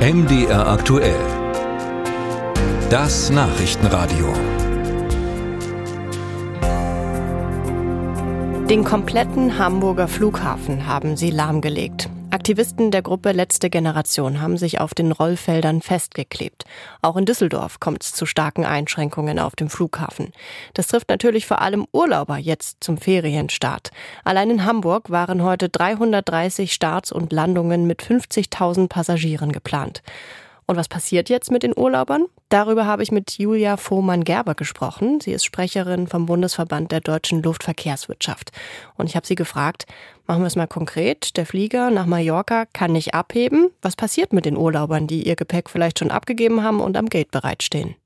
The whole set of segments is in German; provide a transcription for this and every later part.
MDR aktuell. Das Nachrichtenradio. Den kompletten Hamburger Flughafen haben sie lahmgelegt. Aktivisten der Gruppe Letzte Generation haben sich auf den Rollfeldern festgeklebt. Auch in Düsseldorf kommt es zu starken Einschränkungen auf dem Flughafen. Das trifft natürlich vor allem Urlauber jetzt zum Ferienstart. Allein in Hamburg waren heute 330 Starts und Landungen mit 50.000 Passagieren geplant. Und was passiert jetzt mit den Urlaubern? Darüber habe ich mit Julia Fohmann-Gerber gesprochen. Sie ist Sprecherin vom Bundesverband der deutschen Luftverkehrswirtschaft. Und ich habe sie gefragt, machen wir es mal konkret, der Flieger nach Mallorca kann nicht abheben. Was passiert mit den Urlaubern, die ihr Gepäck vielleicht schon abgegeben haben und am Gate bereitstehen?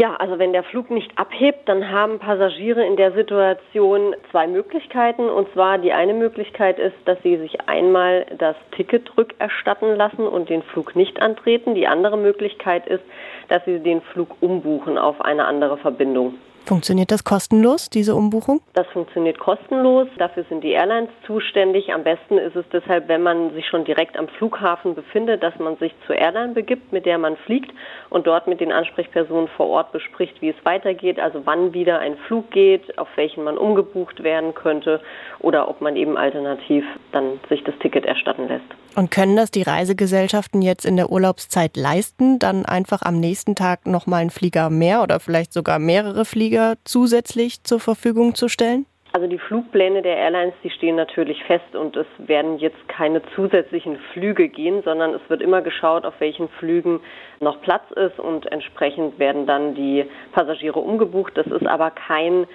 Ja, also wenn der Flug nicht abhebt, dann haben Passagiere in der Situation zwei Möglichkeiten. Und zwar die eine Möglichkeit ist, dass sie sich einmal das Ticket rückerstatten lassen und den Flug nicht antreten. Die andere Möglichkeit ist, dass sie den Flug umbuchen auf eine andere Verbindung. Funktioniert das kostenlos, diese Umbuchung? Das funktioniert kostenlos. Dafür sind die Airlines zuständig. Am besten ist es deshalb, wenn man sich schon direkt am Flughafen befindet, dass man sich zur Airline begibt, mit der man fliegt und dort mit den Ansprechpersonen vor Ort bespricht, wie es weitergeht, also wann wieder ein Flug geht, auf welchen man umgebucht werden könnte oder ob man eben alternativ dann sich das Ticket erstatten lässt. Und können das die Reisegesellschaften jetzt in der Urlaubszeit leisten, dann einfach am nächsten Tag nochmal einen Flieger mehr oder vielleicht sogar mehrere Flieger zusätzlich zur Verfügung zu stellen? Also die Flugpläne der Airlines, die stehen natürlich fest und es werden jetzt keine zusätzlichen Flüge gehen, sondern es wird immer geschaut, auf welchen Flügen noch Platz ist und entsprechend werden dann die Passagiere umgebucht. Das ist aber kein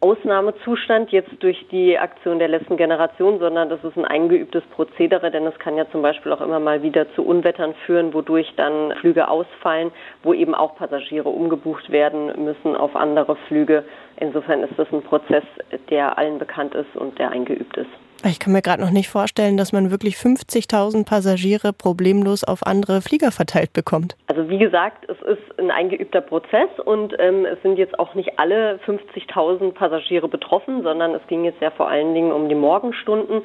Ausnahmezustand jetzt durch die Aktion der letzten Generation, sondern das ist ein eingeübtes Prozedere, denn es kann ja zum Beispiel auch immer mal wieder zu Unwettern führen, wodurch dann Flüge ausfallen, wo eben auch Passagiere umgebucht werden müssen auf andere Flüge. Insofern ist das ein Prozess, der allen bekannt ist und der eingeübt ist. Ich kann mir gerade noch nicht vorstellen, dass man wirklich 50.000 Passagiere problemlos auf andere Flieger verteilt bekommt. Also wie gesagt, es ist ein eingeübter Prozess und ähm, es sind jetzt auch nicht alle 50.000 Passagiere betroffen, sondern es ging jetzt ja vor allen Dingen um die Morgenstunden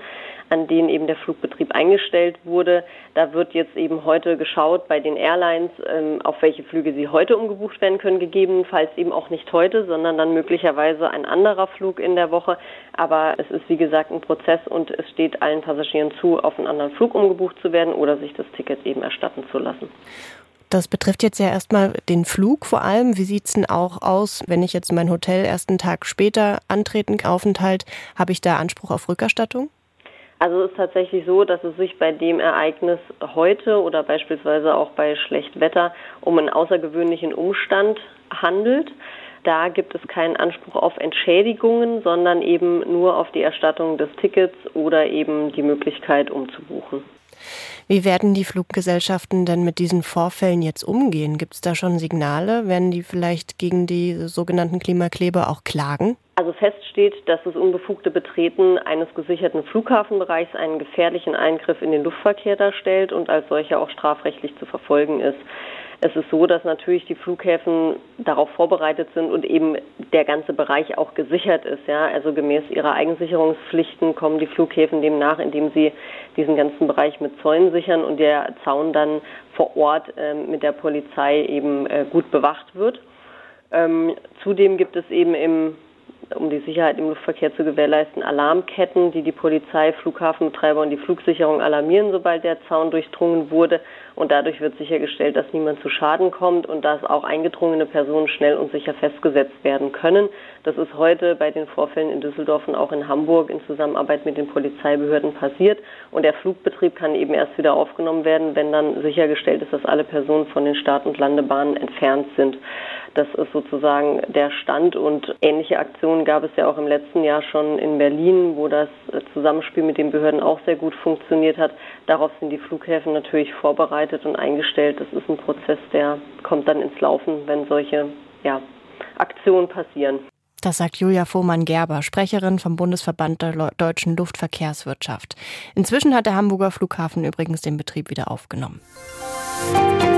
an denen eben der Flugbetrieb eingestellt wurde. Da wird jetzt eben heute geschaut bei den Airlines, ähm, auf welche Flüge sie heute umgebucht werden können, gegebenenfalls eben auch nicht heute, sondern dann möglicherweise ein anderer Flug in der Woche. Aber es ist wie gesagt ein Prozess und es steht allen Passagieren zu, auf einen anderen Flug umgebucht zu werden oder sich das Ticket eben erstatten zu lassen. Das betrifft jetzt ja erstmal den Flug vor allem. Wie sieht es denn auch aus, wenn ich jetzt mein Hotel erst einen Tag später antreten, Aufenthalt, habe ich da Anspruch auf Rückerstattung? Also es ist tatsächlich so, dass es sich bei dem Ereignis heute oder beispielsweise auch bei Schlechtwetter um einen außergewöhnlichen Umstand handelt. Da gibt es keinen Anspruch auf Entschädigungen, sondern eben nur auf die Erstattung des Tickets oder eben die Möglichkeit umzubuchen. Wie werden die Fluggesellschaften denn mit diesen Vorfällen jetzt umgehen? Gibt es da schon Signale? Werden die vielleicht gegen die sogenannten Klimakleber auch klagen? Also fest steht, dass das unbefugte Betreten eines gesicherten Flughafenbereichs einen gefährlichen Eingriff in den Luftverkehr darstellt und als solcher auch strafrechtlich zu verfolgen ist. Es ist so, dass natürlich die Flughäfen darauf vorbereitet sind und eben der ganze Bereich auch gesichert ist. Ja, also gemäß ihrer Eigensicherungspflichten kommen die Flughäfen dem nach, indem sie diesen ganzen Bereich mit Zäunen sichern und der Zaun dann vor Ort äh, mit der Polizei eben äh, gut bewacht wird. Ähm, zudem gibt es eben im um die Sicherheit im Luftverkehr zu gewährleisten, Alarmketten, die die Polizei, Flughafenbetreiber und die Flugsicherung alarmieren, sobald der Zaun durchdrungen wurde. Und dadurch wird sichergestellt, dass niemand zu Schaden kommt und dass auch eingedrungene Personen schnell und sicher festgesetzt werden können. Das ist heute bei den Vorfällen in Düsseldorf und auch in Hamburg in Zusammenarbeit mit den Polizeibehörden passiert. Und der Flugbetrieb kann eben erst wieder aufgenommen werden, wenn dann sichergestellt ist, dass alle Personen von den Start- und Landebahnen entfernt sind. Das ist sozusagen der Stand und ähnliche Aktionen gab es ja auch im letzten Jahr schon in Berlin, wo das Zusammenspiel mit den Behörden auch sehr gut funktioniert hat. Darauf sind die Flughäfen natürlich vorbereitet und eingestellt. Das ist ein Prozess, der kommt dann ins Laufen, wenn solche ja, Aktionen passieren. Das sagt Julia Fohmann-Gerber, Sprecherin vom Bundesverband der deutschen Luftverkehrswirtschaft. Inzwischen hat der Hamburger Flughafen übrigens den Betrieb wieder aufgenommen. Musik